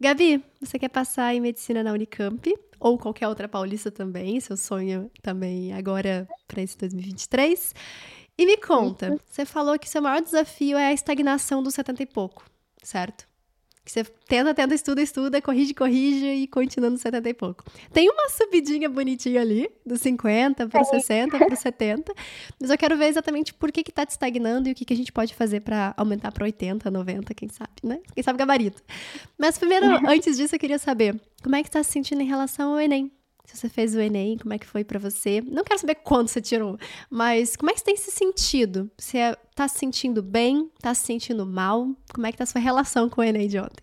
Gabi, você quer passar em medicina na Unicamp ou qualquer outra paulista também? Seu sonho também agora para esse 2023? E me conta, você falou que seu maior desafio é a estagnação dos 70 e pouco, certo? Que você tenta, tenta, estuda, estuda, corrige, corrige e continua no 70 e pouco. Tem uma subidinha bonitinha ali, dos 50 para 60 para 70, mas eu quero ver exatamente por que tá te estagnando e o que, que a gente pode fazer para aumentar para 80, 90, quem sabe, né? Quem sabe gabarito. Mas primeiro, antes disso, eu queria saber, como é que tá se sentindo em relação ao Enem? Se você fez o Enem, como é que foi para você. Não quero saber quanto você tirou, mas como é que você tem se sentido? Você é, tá se sentindo bem? Tá se sentindo mal? Como é que tá a sua relação com o Enem de ontem?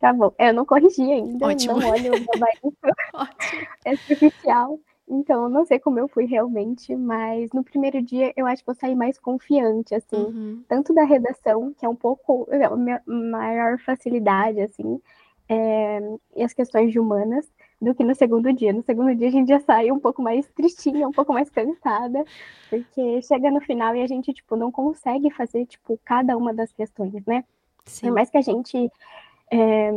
Tá bom, eu não corrigi ainda, Ótimo. não olho o gabarito, é superficial, então eu não sei como eu fui realmente, mas no primeiro dia eu acho que eu saí mais confiante, assim, uhum. tanto da redação, que é um pouco é, maior facilidade, assim, é, e as questões de humanas, do que no segundo dia. No segundo dia a gente já sai um pouco mais tristinha, um pouco mais cansada, porque chega no final e a gente, tipo, não consegue fazer, tipo, cada uma das questões, né? Sim. Por mais que a gente é,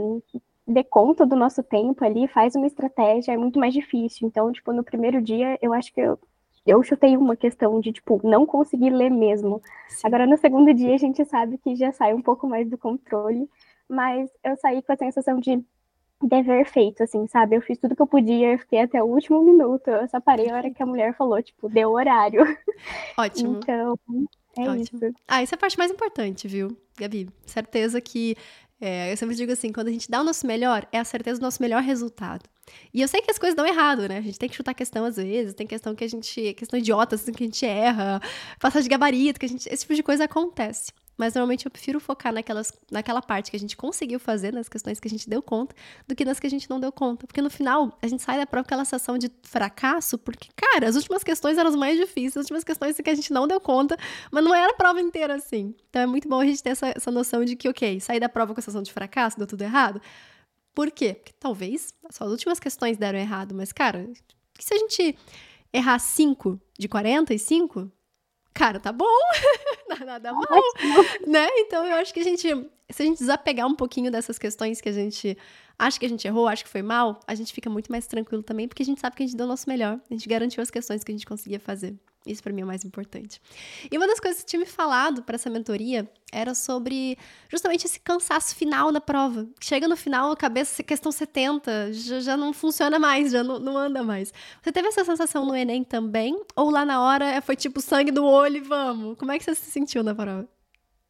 dê conta do nosso tempo ali, faz uma estratégia, é muito mais difícil. Então, tipo, no primeiro dia, eu acho que eu, eu chutei uma questão de, tipo, não conseguir ler mesmo. Sim. Agora, no segundo dia, a gente sabe que já sai um pouco mais do controle, mas eu saí com a sensação de dever feito, assim, sabe? Eu fiz tudo que eu podia, eu fiquei até o último minuto. Eu só parei a hora que a mulher falou, tipo, deu horário. Ótimo. então, é Ótimo. isso. Ah, essa é a parte mais importante, viu, Gabi? Certeza que. É, eu sempre digo assim, quando a gente dá o nosso melhor, é a certeza do nosso melhor resultado. E eu sei que as coisas dão errado, né? A gente tem que chutar questão às vezes, tem questão que a gente. questão idiota, assim, que a gente erra, passar de gabarito, que a gente. Esse tipo de coisa acontece. Mas normalmente eu prefiro focar naquelas, naquela parte que a gente conseguiu fazer, nas questões que a gente deu conta, do que nas que a gente não deu conta. Porque no final, a gente sai da prova com aquela sensação de fracasso, porque, cara, as últimas questões eram as mais difíceis, as últimas questões que a gente não deu conta, mas não era a prova inteira assim. Então é muito bom a gente ter essa, essa noção de que, ok, sair da prova com a sensação de fracasso, deu tudo errado. Por quê? Porque talvez só as últimas questões deram errado, mas, cara, se a gente errar 5 de 45, cara, tá bom, nada mal, né? Então eu acho que a gente, se a gente desapegar um pouquinho dessas questões que a gente acha que a gente errou, acha que foi mal, a gente fica muito mais tranquilo também, porque a gente sabe que a gente deu o nosso melhor, a gente garantiu as questões que a gente conseguia fazer. Isso para mim é o mais importante. E uma das coisas que tinha me falado para essa mentoria era sobre justamente esse cansaço final da prova. Chega no final, a cabeça, questão 70, já, já não funciona mais, já não, não, anda mais. Você teve essa sensação no Enem também? Ou lá na hora foi tipo sangue do olho e vamos? Como é que você se sentiu na prova?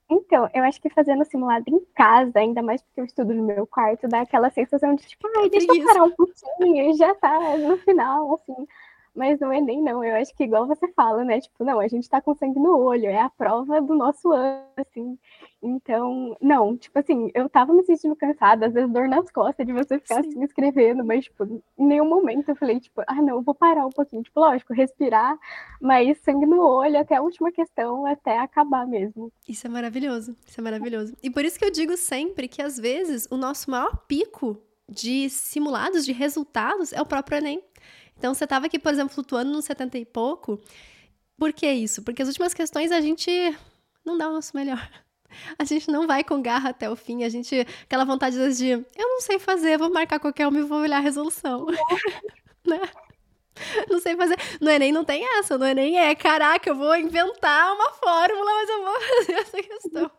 Então, eu acho que fazendo simulado em casa, ainda mais porque eu estudo no meu quarto, dá aquela sensação de tipo, ai, deixa eu parar um pouquinho, já tá no final, assim. Mas não é nem não, eu acho que igual você fala, né? Tipo, não, a gente tá com sangue no olho, é a prova do nosso ano, assim. Então, não, tipo assim, eu tava me sentindo cansada, às vezes dor nas costas de você ficar Sim. assim escrevendo, mas, tipo, em nenhum momento eu falei, tipo, ah, não, eu vou parar um pouquinho. Tipo, lógico, respirar, mas sangue no olho até a última questão, até acabar mesmo. Isso é maravilhoso, isso é maravilhoso. E por isso que eu digo sempre que, às vezes, o nosso maior pico de simulados, de resultados, é o próprio Enem. Então, você estava aqui, por exemplo, flutuando no 70 e pouco. Por que isso? Porque as últimas questões a gente não dá o nosso melhor. A gente não vai com garra até o fim. A gente, aquela vontade de, eu não sei fazer, vou marcar qualquer uma e vou olhar a resolução. né? Não sei fazer. No Enem não tem essa. No Enem é, caraca, eu vou inventar uma fórmula, mas eu vou fazer essa questão.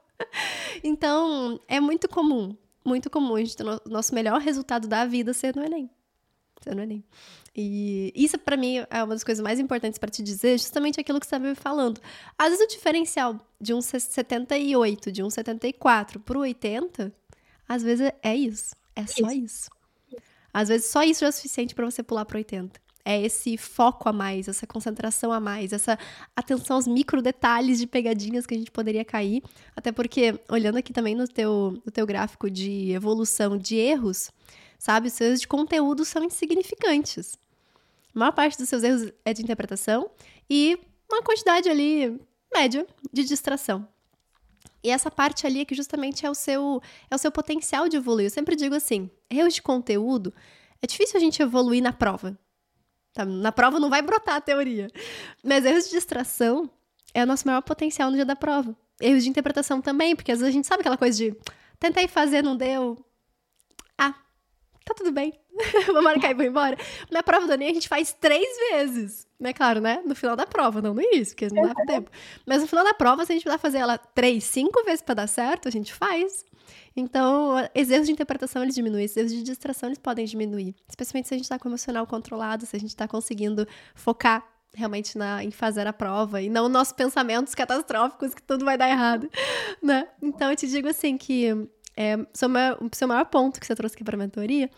Então, é muito comum, muito comum a gente ter o nosso melhor resultado da vida ser no Enem. Ser no Enem. E isso, para mim, é uma das coisas mais importantes para te dizer, justamente aquilo que você estava me falando. Às vezes, o diferencial de um 78, de um 74 para o 80, às vezes é isso. É só isso. isso. Às vezes, só isso já é suficiente para você pular para 80. É esse foco a mais, essa concentração a mais, essa atenção aos micro detalhes de pegadinhas que a gente poderia cair. Até porque, olhando aqui também no teu, no teu gráfico de evolução de erros, sabe? Os seus de conteúdo são insignificantes. A maior parte dos seus erros é de interpretação e uma quantidade ali média de distração. E essa parte ali é que justamente é o seu é o seu potencial de evoluir. Eu sempre digo assim, erros de conteúdo é difícil a gente evoluir na prova. Tá? Na prova não vai brotar a teoria. Mas erros de distração é o nosso maior potencial no dia da prova. Erros de interpretação também, porque às vezes a gente sabe aquela coisa de tentei fazer, não deu, tá tudo bem. vou marcar e vou embora. Na prova do Enem a gente faz três vezes. É claro, né? No final da prova, não no início, porque não dá tempo. Mas no final da prova, se a gente puder fazer ela três, cinco vezes para dar certo, a gente faz. Então, esses erros de interpretação, eles diminuem. Esses erros de distração, eles podem diminuir. Especialmente se a gente tá com o emocional controlado, se a gente tá conseguindo focar realmente na, em fazer a prova e não nossos pensamentos catastróficos que tudo vai dar errado, né? Então, eu te digo assim que é, seu, maior, o seu maior ponto que você trouxe aqui para a mentoria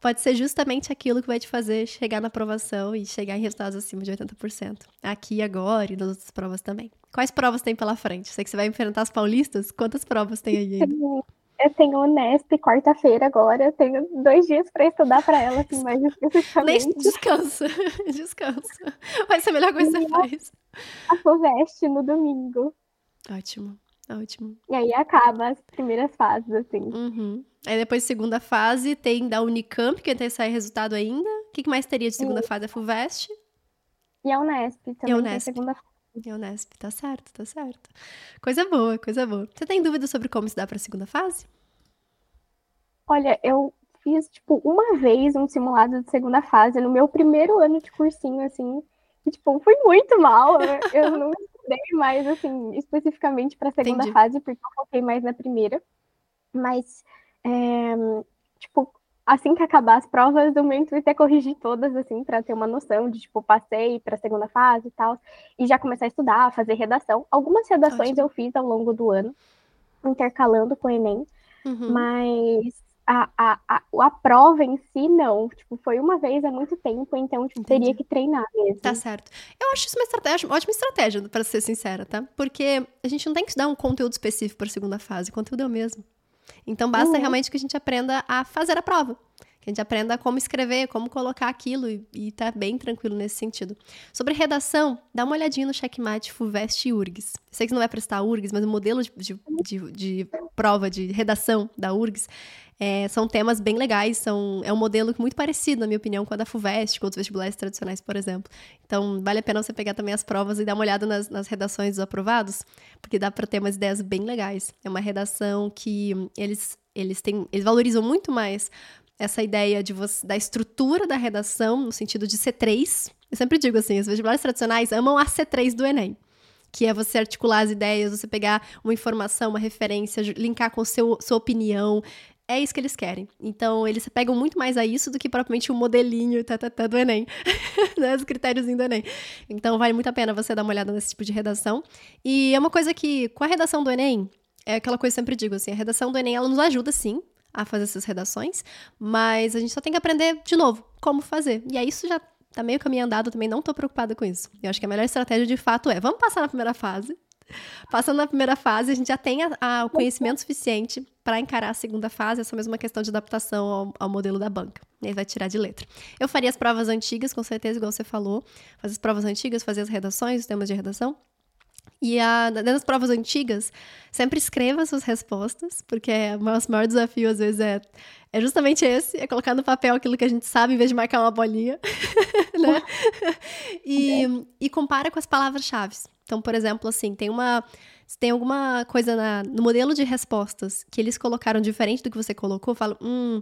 pode ser justamente aquilo que vai te fazer chegar na aprovação e chegar em resultados acima de 80%. Aqui, agora e nas outras provas também. Quais provas tem pela frente? Sei que você vai enfrentar as paulistas. Quantas provas tem aí ainda? Eu tenho Unesp quarta-feira agora. Eu tenho dois dias para estudar para ela, assim, mais especificamente. Descansa. descansa. Vai ser a melhor coisa que você faz. A FUVEST no domingo. Ótimo. Ótimo. E aí acaba as primeiras fases, assim. Uhum. Aí depois, segunda fase, tem da Unicamp, que tem sair resultado ainda. O que mais teria de segunda Sim. fase? A FUVEST? E a Unesp também. E a Unesp. segunda fase. E a Unesp, tá certo, tá certo. Coisa boa, coisa boa. Você tem dúvida sobre como se dá pra segunda fase? Olha, eu fiz, tipo, uma vez um simulado de segunda fase no meu primeiro ano de cursinho, assim. E, tipo, fui muito mal. Eu não estudei mais, assim, especificamente pra segunda Entendi. fase, porque eu foquei mais na primeira. Mas é, tipo, assim que acabar as provas, o meu intuito é corrigir todas, assim, para ter uma noção de, tipo, passei para a segunda fase e tal, e já começar a estudar, fazer redação. Algumas redações Ótimo. eu fiz ao longo do ano, intercalando com o Enem, uhum. mas a, a, a, a prova em si, não. Tipo, foi uma vez há muito tempo, então tipo, teria que treinar mesmo. Tá certo. Eu acho isso uma estratégia, uma ótima estratégia, para ser sincera, tá? Porque a gente não tem que estudar um conteúdo específico para a segunda fase, o conteúdo é o mesmo. Então basta uhum. realmente que a gente aprenda a fazer a prova. Que a gente aprenda como escrever, como colocar aquilo e, e tá bem tranquilo nesse sentido. Sobre redação, dá uma olhadinha no checkmate FUVEST e URGS. sei que você não vai prestar URGS, mas o modelo de, de, de, de prova de redação da URGS é, são temas bem legais, são, é um modelo muito parecido, na minha opinião, com a da FUVEST, com outros vestibulares tradicionais, por exemplo. Então, vale a pena você pegar também as provas e dar uma olhada nas, nas redações dos aprovados, porque dá para ter umas ideias bem legais. É uma redação que eles, eles, têm, eles valorizam muito mais essa ideia de você, da estrutura da redação, no sentido de C3. Eu sempre digo assim, os vestibulares tradicionais amam a C3 do Enem que é você articular as ideias, você pegar uma informação, uma referência, linkar com seu, sua opinião, é isso que eles querem. Então, eles pegam muito mais a isso do que propriamente o um modelinho tá, tá, tá, do Enem, né? Os critérios do Enem. Então, vale muito a pena você dar uma olhada nesse tipo de redação. E é uma coisa que, com a redação do Enem, é aquela coisa que eu sempre digo, assim, a redação do Enem, ela nos ajuda, sim, a fazer essas redações, mas a gente só tem que aprender, de novo, como fazer. E aí, isso já tá meio caminho andado, também não tô preocupada com isso. Eu acho que a melhor estratégia, de fato, é, vamos passar na primeira fase, Passando na primeira fase, a gente já tem a, a, o conhecimento suficiente para encarar a segunda fase, essa mesma questão de adaptação ao, ao, modelo da banca. E aí vai tirar de letra. Eu faria as provas antigas, com certeza, igual você falou. Fazer as provas antigas, fazer as redações, os temas de redação. E a, nas provas antigas, sempre escreva suas respostas, porque o nosso maior desafio, às vezes, é, é justamente esse, é colocar no papel aquilo que a gente sabe, em vez de marcar uma bolinha, né? E, é. e compara com as palavras-chave. Então, por exemplo, assim, tem uma. Se tem alguma coisa na, no modelo de respostas que eles colocaram diferente do que você colocou, eu falo, hum,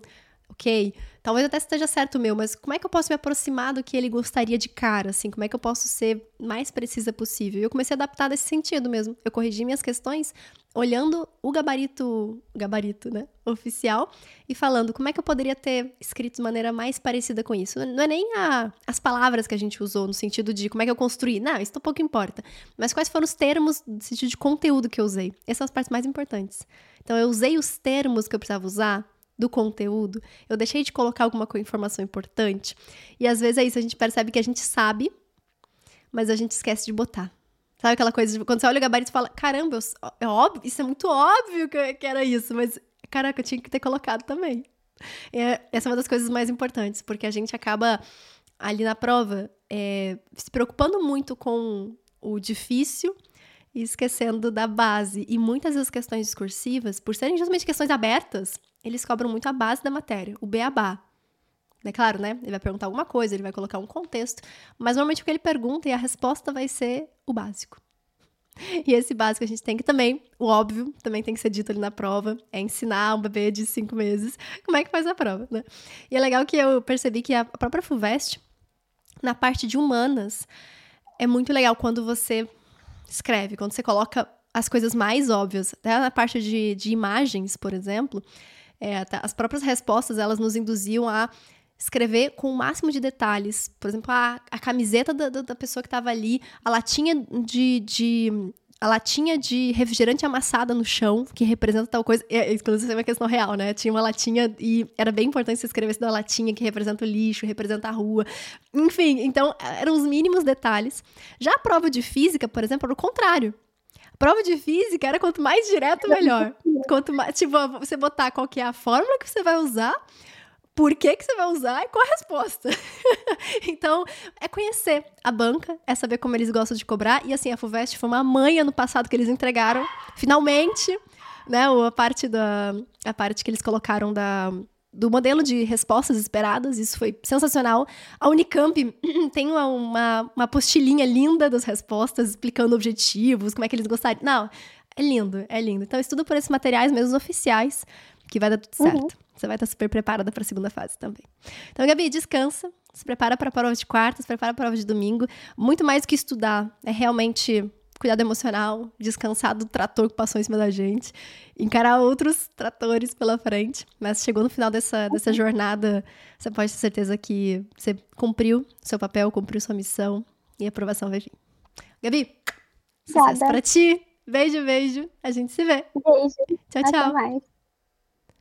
ok, talvez até esteja certo o meu, mas como é que eu posso me aproximar do que ele gostaria de cara, assim? Como é que eu posso ser mais precisa possível? E eu comecei a adaptar nesse sentido mesmo. Eu corrigi minhas questões olhando o gabarito, gabarito, né, oficial e falando como é que eu poderia ter escrito de maneira mais parecida com isso. Não é nem a, as palavras que a gente usou no sentido de como é que eu construí, não, isso pouco importa. Mas quais foram os termos no sentido de conteúdo que eu usei? Essas são as partes mais importantes. Então eu usei os termos que eu precisava usar do conteúdo, eu deixei de colocar alguma informação importante. E às vezes é isso, a gente percebe que a gente sabe, mas a gente esquece de botar. Sabe aquela coisa de quando você olha o gabarito e fala: caramba, eu, é óbvio, isso é muito óbvio que, que, era isso, mas caraca, eu tinha que ter colocado também. É, essa é uma das coisas mais importantes, porque a gente acaba ali na prova é, se preocupando muito com o difícil e esquecendo da base. E muitas das questões discursivas, por serem justamente questões abertas, eles cobram muito a base da matéria, o beabá. É claro, né? Ele vai perguntar alguma coisa, ele vai colocar um contexto, mas normalmente o que ele pergunta e a resposta vai ser o básico. E esse básico a gente tem que também, o óbvio, também tem que ser dito ali na prova, é ensinar um bebê de cinco meses como é que faz a prova, né? E é legal que eu percebi que a própria FUVEST, na parte de humanas, é muito legal quando você escreve, quando você coloca as coisas mais óbvias. Até na parte de, de imagens, por exemplo, é, as próprias respostas, elas nos induziam a escrever com o máximo de detalhes. Por exemplo, a, a camiseta da, da pessoa que estava ali, a latinha de, de a latinha de refrigerante amassada no chão, que representa tal coisa. É, inclusive, é uma questão real, né? Tinha uma latinha e era bem importante você escrevesse da latinha que representa o lixo, representa a rua. Enfim, então eram os mínimos detalhes. Já a prova de física, por exemplo, era o contrário. Prova de física era quanto mais direto, melhor. Quanto mais, tipo, você botar qual que é a fórmula que você vai usar, por que, que você vai usar e qual a resposta. então, é conhecer a banca, é saber como eles gostam de cobrar. E assim, a FUVEST foi uma mãe ano passado que eles entregaram, finalmente, né? A parte, da, a parte que eles colocaram da, do modelo de respostas esperadas, isso foi sensacional. A Unicamp tem uma, uma, uma postilhinha linda das respostas, explicando objetivos, como é que eles gostariam. Não, é lindo, é lindo. Então, estuda por esses materiais mesmo oficiais, que vai dar tudo certo. Uhum. Você vai estar super preparada para a segunda fase também. Então, Gabi, descansa, se prepara para a prova de quarta, se prepara para a prova de domingo. Muito mais do que estudar, é realmente cuidado emocional, descansar do trator que passou em cima da gente, encarar outros tratores pela frente. Mas chegou no final dessa, dessa jornada, você pode ter certeza que você cumpriu seu papel, cumpriu sua missão e a aprovação vai vir. Gabi, sucesso para ti. Beijo, beijo. A gente se vê. Beijo. Tchau, tchau. Até mais.